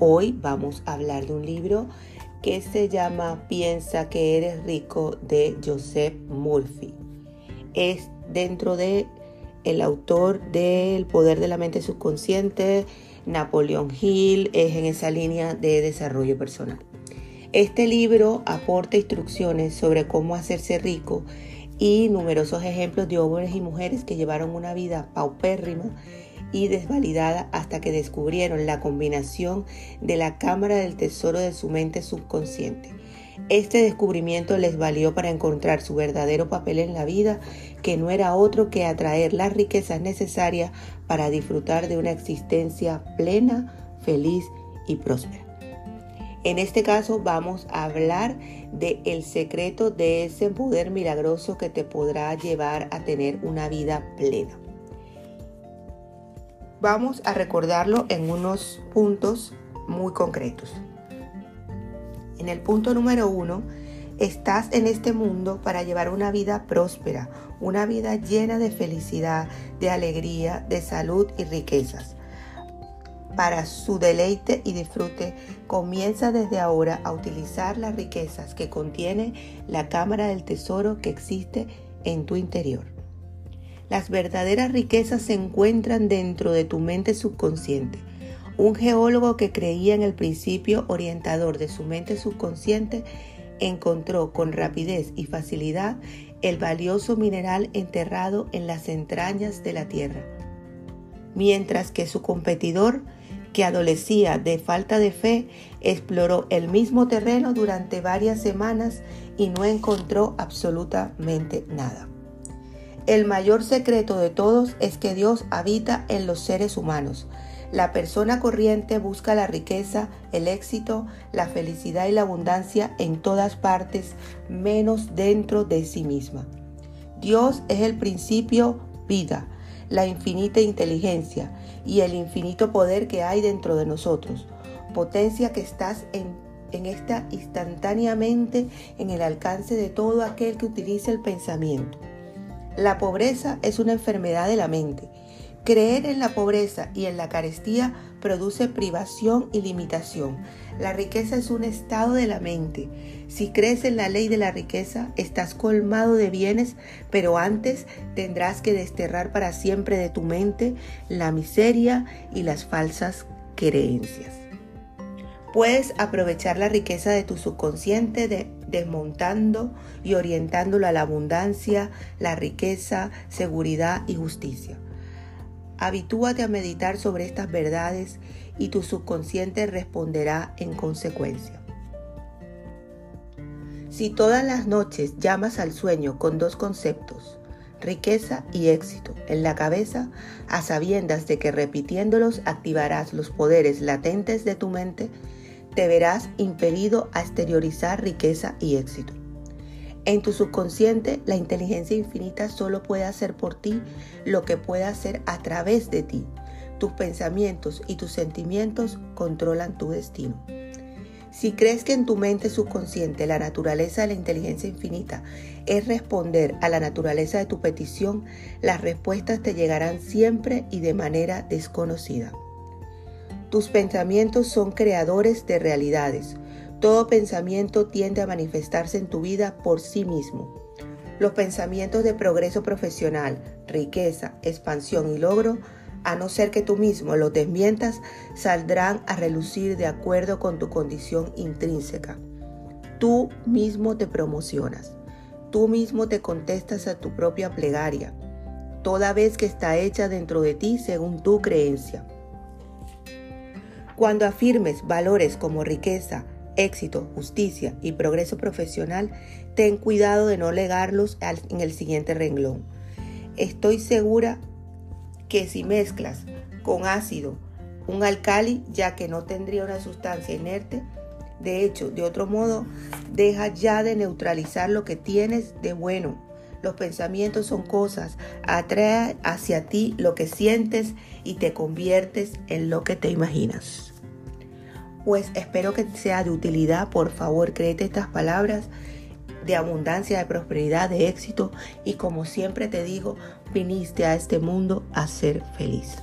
Hoy vamos a hablar de un libro que se llama Piensa que eres rico de Joseph Murphy. Es dentro de el autor del Poder de la Mente Subconsciente, Napoleón Hill, es en esa línea de desarrollo personal. Este libro aporta instrucciones sobre cómo hacerse rico y numerosos ejemplos de hombres y mujeres que llevaron una vida paupérrima y desvalidada hasta que descubrieron la combinación de la cámara del tesoro de su mente subconsciente. Este descubrimiento les valió para encontrar su verdadero papel en la vida, que no era otro que atraer las riquezas necesarias para disfrutar de una existencia plena, feliz y próspera. En este caso vamos a hablar de el secreto de ese poder milagroso que te podrá llevar a tener una vida plena. Vamos a recordarlo en unos puntos muy concretos. En el punto número uno, estás en este mundo para llevar una vida próspera, una vida llena de felicidad, de alegría, de salud y riquezas para su deleite y disfrute, comienza desde ahora a utilizar las riquezas que contiene la cámara del tesoro que existe en tu interior. Las verdaderas riquezas se encuentran dentro de tu mente subconsciente. Un geólogo que creía en el principio orientador de su mente subconsciente encontró con rapidez y facilidad el valioso mineral enterrado en las entrañas de la tierra, mientras que su competidor que adolecía de falta de fe, exploró el mismo terreno durante varias semanas y no encontró absolutamente nada. El mayor secreto de todos es que Dios habita en los seres humanos. La persona corriente busca la riqueza, el éxito, la felicidad y la abundancia en todas partes, menos dentro de sí misma. Dios es el principio vida, la infinita inteligencia y el infinito poder que hay dentro de nosotros. Potencia que estás en, esta instantáneamente en el alcance de todo aquel que utilice el pensamiento. La pobreza es una enfermedad de la mente Creer en la pobreza y en la carestía produce privación y limitación. La riqueza es un estado de la mente. Si crees en la ley de la riqueza, estás colmado de bienes, pero antes tendrás que desterrar para siempre de tu mente la miseria y las falsas creencias. Puedes aprovechar la riqueza de tu subconsciente desmontando y orientándolo a la abundancia, la riqueza, seguridad y justicia. Habitúate a meditar sobre estas verdades y tu subconsciente responderá en consecuencia. Si todas las noches llamas al sueño con dos conceptos, riqueza y éxito, en la cabeza, a sabiendas de que repitiéndolos activarás los poderes latentes de tu mente, te verás impedido a exteriorizar riqueza y éxito. En tu subconsciente, la inteligencia infinita solo puede hacer por ti lo que puede hacer a través de ti. Tus pensamientos y tus sentimientos controlan tu destino. Si crees que en tu mente subconsciente la naturaleza de la inteligencia infinita es responder a la naturaleza de tu petición, las respuestas te llegarán siempre y de manera desconocida. Tus pensamientos son creadores de realidades. Todo pensamiento tiende a manifestarse en tu vida por sí mismo. Los pensamientos de progreso profesional, riqueza, expansión y logro, a no ser que tú mismo los desmientas, saldrán a relucir de acuerdo con tu condición intrínseca. Tú mismo te promocionas. Tú mismo te contestas a tu propia plegaria, toda vez que está hecha dentro de ti según tu creencia. Cuando afirmes valores como riqueza, éxito, justicia y progreso profesional, ten cuidado de no legarlos en el siguiente renglón. Estoy segura que si mezclas con ácido un alcali, ya que no tendría una sustancia inerte, de hecho, de otro modo, deja ya de neutralizar lo que tienes de bueno. Los pensamientos son cosas, atrae hacia ti lo que sientes y te conviertes en lo que te imaginas pues espero que sea de utilidad. Por favor, créete estas palabras de abundancia, de prosperidad, de éxito y como siempre te digo, viniste a este mundo a ser feliz.